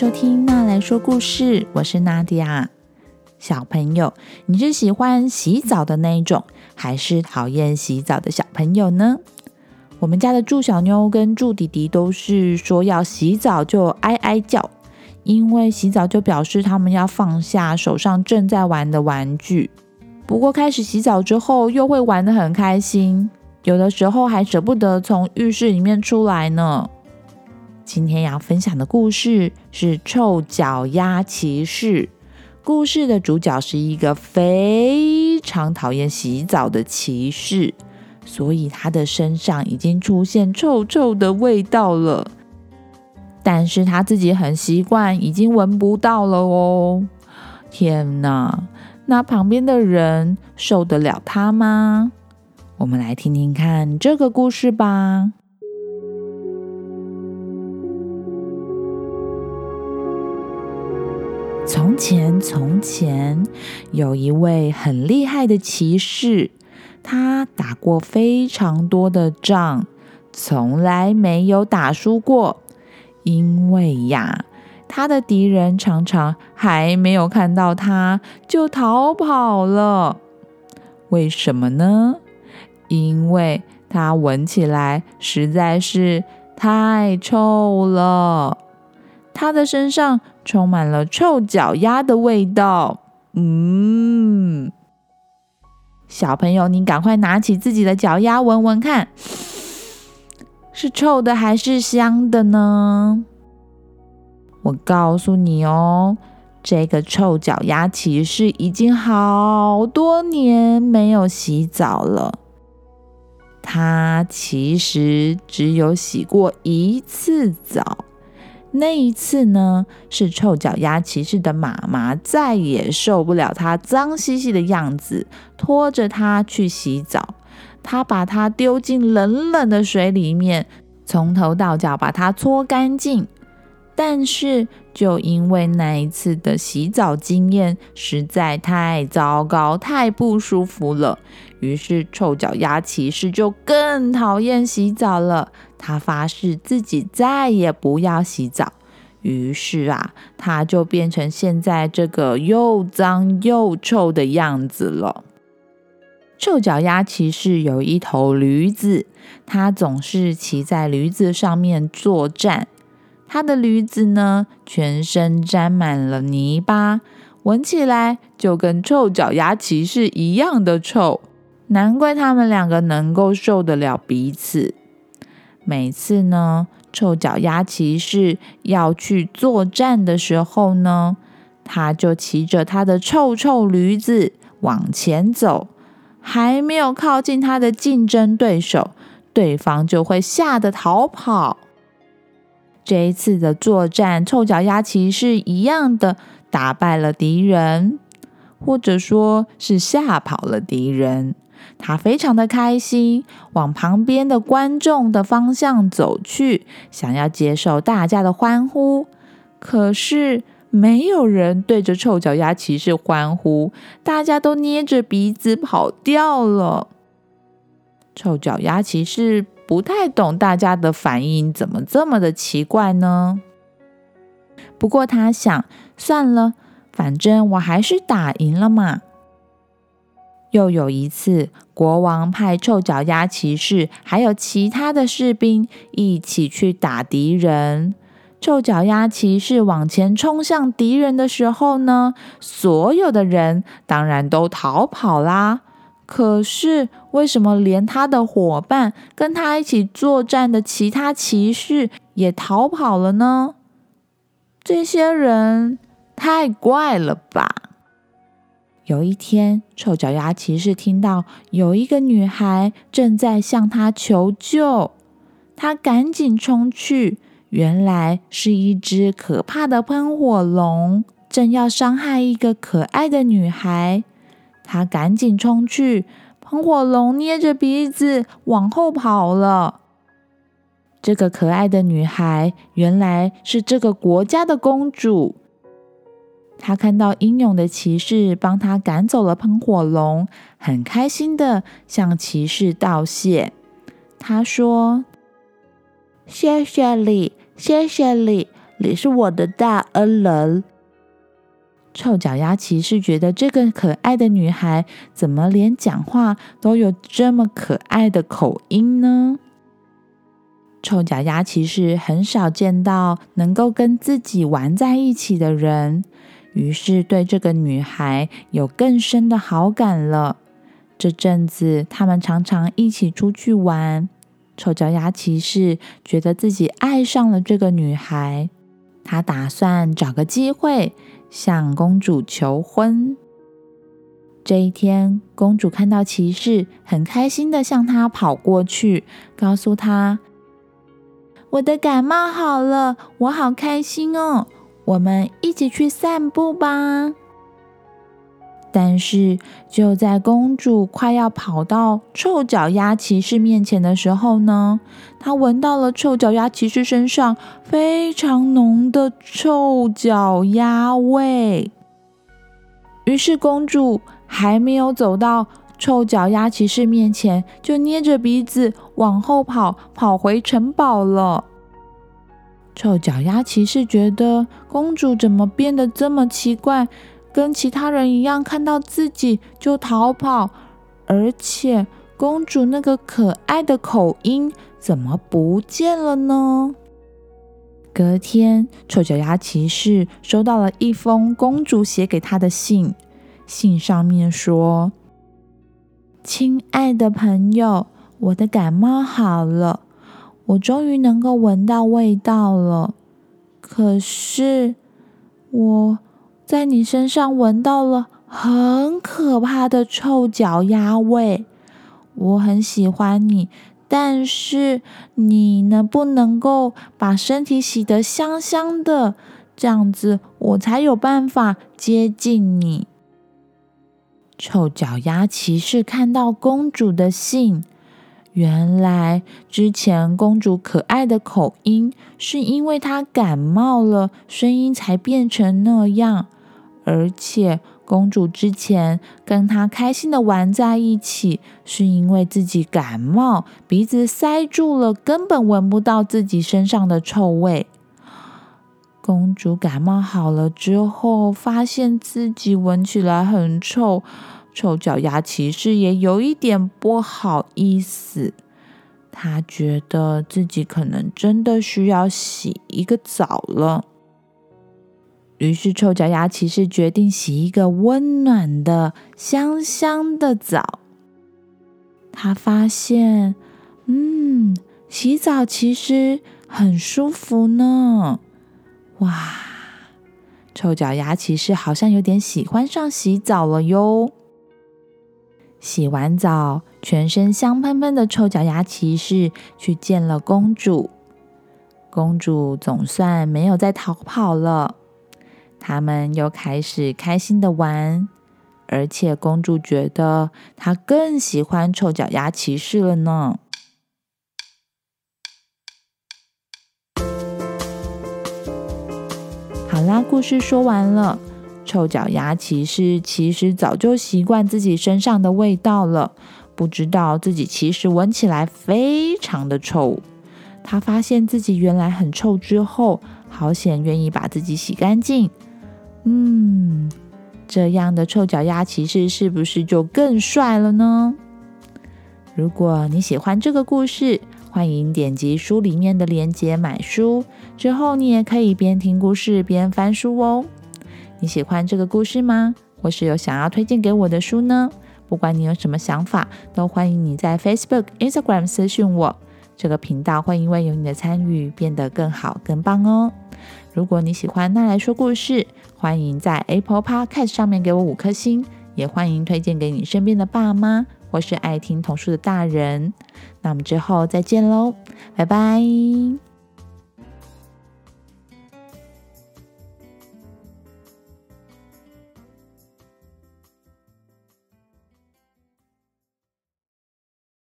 收听娜来说故事，我是娜迪亚。小朋友，你是喜欢洗澡的那一种，还是讨厌洗澡的小朋友呢？我们家的祝小妞跟祝弟弟都是说要洗澡就哀哀叫，因为洗澡就表示他们要放下手上正在玩的玩具。不过开始洗澡之后，又会玩得很开心，有的时候还舍不得从浴室里面出来呢。今天要分享的故事是《臭脚丫骑士》。故事的主角是一个非常讨厌洗澡的骑士，所以他的身上已经出现臭臭的味道了。但是他自己很习惯，已经闻不到了哦。天哪，那旁边的人受得了他吗？我们来听听看这个故事吧。前，从前有一位很厉害的骑士，他打过非常多的仗，从来没有打输过。因为呀，他的敌人常常还没有看到他就逃跑了。为什么呢？因为他闻起来实在是太臭了，他的身上。充满了臭脚丫的味道，嗯，小朋友，你赶快拿起自己的脚丫闻闻看，是臭的还是香的呢？我告诉你哦，这个臭脚丫骑士已经好多年没有洗澡了，他其实只有洗过一次澡。那一次呢，是臭脚丫骑士的妈妈再也受不了他脏兮兮的样子，拖着他去洗澡。他把他丢进冷冷的水里面，从头到脚把他搓干净。但是，就因为那一次的洗澡经验实在太糟糕、太不舒服了，于是臭脚丫骑士就更讨厌洗澡了。他发誓自己再也不要洗澡。于是啊，他就变成现在这个又脏又臭的样子了。臭脚丫骑士有一头驴子，他总是骑在驴子上面作战。他的驴子呢，全身沾满了泥巴，闻起来就跟臭脚丫骑士一样的臭。难怪他们两个能够受得了彼此。每次呢，臭脚丫骑士要去作战的时候呢，他就骑着他的臭臭驴子往前走，还没有靠近他的竞争对手，对方就会吓得逃跑。这一次的作战，臭脚丫骑士一样的打败了敌人，或者说是吓跑了敌人。他非常的开心，往旁边的观众的方向走去，想要接受大家的欢呼。可是没有人对着臭脚丫骑士欢呼，大家都捏着鼻子跑掉了。臭脚丫骑士。不太懂大家的反应怎么这么的奇怪呢？不过他想，算了，反正我还是打赢了嘛。又有一次，国王派臭脚丫骑士还有其他的士兵一起去打敌人。臭脚丫骑士往前冲向敌人的时候呢，所有的人当然都逃跑啦。可是，为什么连他的伙伴跟他一起作战的其他骑士也逃跑了呢？这些人太怪了吧！有一天，臭脚丫骑士听到有一个女孩正在向他求救，他赶紧冲去，原来是一只可怕的喷火龙正要伤害一个可爱的女孩。他赶紧冲去，喷火龙捏着鼻子往后跑了。这个可爱的女孩原来是这个国家的公主。她看到英勇的骑士帮她赶走了喷火龙，很开心的向骑士道谢。她说：“谢谢你，谢谢你，你是我的大恩人。臭脚丫骑士觉得这个可爱的女孩怎么连讲话都有这么可爱的口音呢？臭脚丫骑士很少见到能够跟自己玩在一起的人，于是对这个女孩有更深的好感了。这阵子，他们常常一起出去玩。臭脚丫骑士觉得自己爱上了这个女孩，他打算找个机会向公主求婚。这一天，公主看到骑士，很开心的向他跑过去，告诉他：“我的感冒好了，我好开心哦！我们一起去散步吧。”但是，就在公主快要跑到臭脚丫骑士面前的时候呢，她闻到了臭脚丫骑士身上非常浓的臭脚丫味。于是，公主还没有走到臭脚丫骑士面前，就捏着鼻子往后跑，跑回城堡了。臭脚丫骑士觉得公主怎么变得这么奇怪？跟其他人一样，看到自己就逃跑，而且公主那个可爱的口音怎么不见了呢？隔天，臭脚丫骑士收到了一封公主写给他的信，信上面说：“亲爱的朋友，我的感冒好了，我终于能够闻到味道了。可是我……”在你身上闻到了很可怕的臭脚丫味，我很喜欢你，但是你能不能够把身体洗得香香的，这样子我才有办法接近你。臭脚丫骑士看到公主的信，原来之前公主可爱的口音是因为她感冒了，声音才变成那样。而且，公主之前跟他开心的玩在一起，是因为自己感冒，鼻子塞住了，根本闻不到自己身上的臭味。公主感冒好了之后，发现自己闻起来很臭，臭脚丫骑士也有一点不好意思。他觉得自己可能真的需要洗一个澡了。于是，臭脚丫骑士决定洗一个温暖的、香香的澡。他发现，嗯，洗澡其实很舒服呢。哇，臭脚丫骑士好像有点喜欢上洗澡了哟。洗完澡，全身香喷喷的臭脚丫骑士去见了公主。公主总算没有再逃跑了。他们又开始开心的玩，而且公主觉得她更喜欢臭脚丫骑士了呢。好啦，故事说完了。臭脚丫骑士其实早就习惯自己身上的味道了，不知道自己其实闻起来非常的臭。他发现自己原来很臭之后，好险愿意把自己洗干净。嗯，这样的臭脚丫骑士是不是就更帅了呢？如果你喜欢这个故事，欢迎点击书里面的链接买书。之后你也可以边听故事边翻书哦。你喜欢这个故事吗？或是有想要推荐给我的书呢？不管你有什么想法，都欢迎你在 Facebook、Instagram 私讯我。这个频道会因为有你的参与变得更好、更棒哦。如果你喜欢那来说故事，欢迎在 Apple Podcast 上面给我五颗星，也欢迎推荐给你身边的爸妈或是爱听童书的大人。那我们之后再见喽，拜拜。